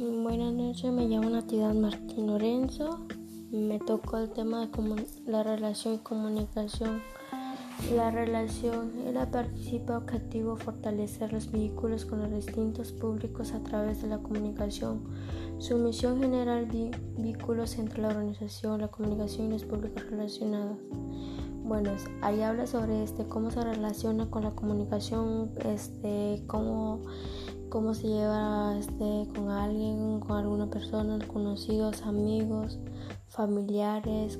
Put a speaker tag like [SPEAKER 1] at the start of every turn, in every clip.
[SPEAKER 1] noches, me llamo Natividad Martín Lorenzo. Me tocó el tema de la relación y comunicación. La relación era participa objetivo fortalecer los vínculos con los distintos públicos a través de la comunicación. Su misión general vínculos entre la organización, la comunicación y los públicos relacionados. Bueno, ahí habla sobre este cómo se relaciona con la comunicación, este cómo cómo se lleva este, con alguien, con alguna persona, conocidos, amigos, familiares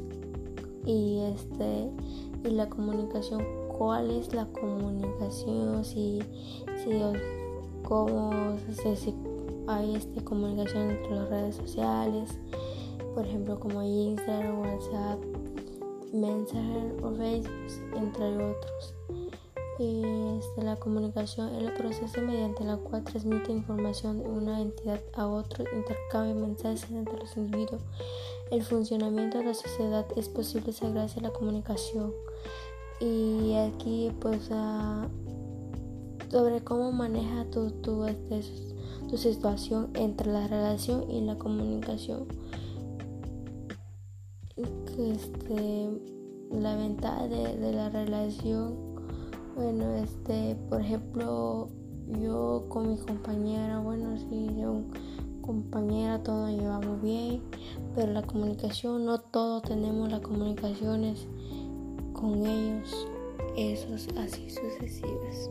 [SPEAKER 1] y este y la comunicación, cuál es la comunicación, si, si cómo se, si hay este, comunicación entre las redes sociales, por ejemplo como Instagram, WhatsApp, Messenger o Facebook, entre otros este, la comunicación es el proceso mediante el cual transmite información de una entidad a otra, intercambia mensajes entre los individuos. El funcionamiento de la sociedad es posible gracias a la comunicación. Y aquí pues sobre cómo maneja tu, tu, este, tu situación entre la relación y la comunicación. Este, la ventaja de, de la relación bueno, este, por ejemplo, yo con mi compañera, bueno, sí, yo compañera, todos llevamos bien, pero la comunicación, no todos tenemos las comunicaciones con ellos, esos así sucesivas.